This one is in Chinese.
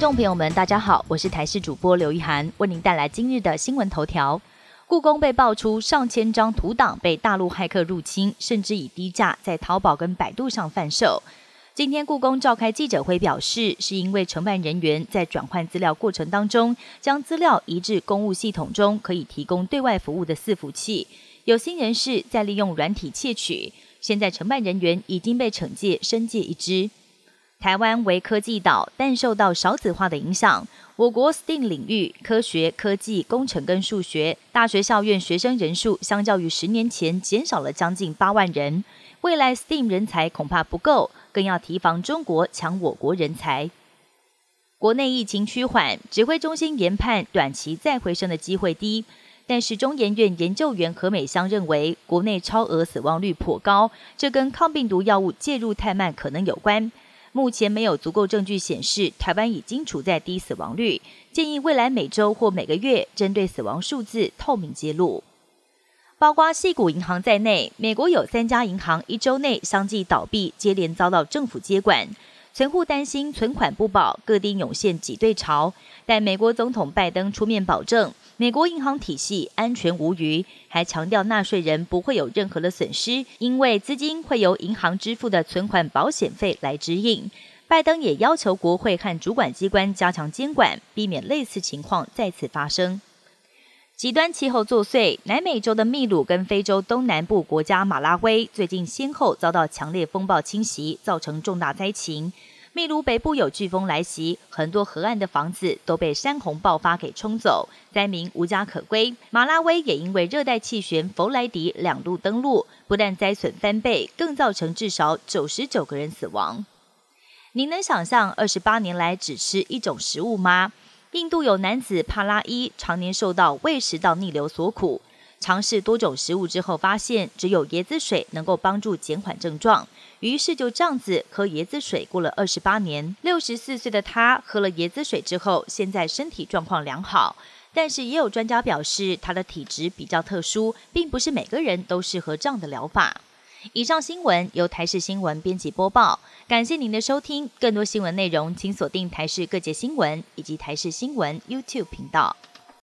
众朋友们，大家好，我是台视主播刘一涵，为您带来今日的新闻头条。故宫被爆出上千张图档被大陆骇客入侵，甚至以低价在淘宝跟百度上贩售。今天故宫召开记者会表示，是因为承办人员在转换资料过程当中，将资料移至公务系统中可以提供对外服务的伺服器，有心人士在利用软体窃取。现在承办人员已经被惩戒，申诫一支。台湾为科技岛，但受到少子化的影响，我国 STEAM 领域科学、科技、工程跟数学大学校院学生人数，相较于十年前减少了将近八万人。未来 STEAM 人才恐怕不够，更要提防中国抢我国人才。国内疫情趋缓，指挥中心研判短期再回升的机会低。但是中研院研究员何美香认为，国内超额死亡率颇高，这跟抗病毒药物介入太慢可能有关。目前没有足够证据显示台湾已经处在低死亡率，建议未来每周或每个月针对死亡数字透明揭露。包括系股银行在内，美国有三家银行一周内相继倒闭，接连遭到政府接管。存户担心存款不保，各地涌现挤兑潮。但美国总统拜登出面保证，美国银行体系安全无虞，还强调纳税人不会有任何的损失，因为资金会由银行支付的存款保险费来支应。拜登也要求国会和主管机关加强监管，避免类似情况再次发生。极端气候作祟，南美洲的秘鲁跟非洲东南部国家马拉维最近先后遭到强烈风暴侵袭，造成重大灾情。秘鲁北部有飓风来袭，很多河岸的房子都被山洪爆发给冲走，灾民无家可归。马拉维也因为热带气旋弗莱迪两度登陆，不但灾损翻倍，更造成至少九十九个人死亡。您能想象二十八年来只吃一种食物吗？印度有男子帕拉伊常年受到胃食道逆流所苦，尝试多种食物之后，发现只有椰子水能够帮助减缓症状，于是就这样子喝椰子水过了二十八年。六十四岁的他喝了椰子水之后，现在身体状况良好，但是也有专家表示，他的体质比较特殊，并不是每个人都适合这样的疗法。以上新闻由台视新闻编辑播报，感谢您的收听。更多新闻内容，请锁定台视各界新闻以及台视新闻 YouTube 频道。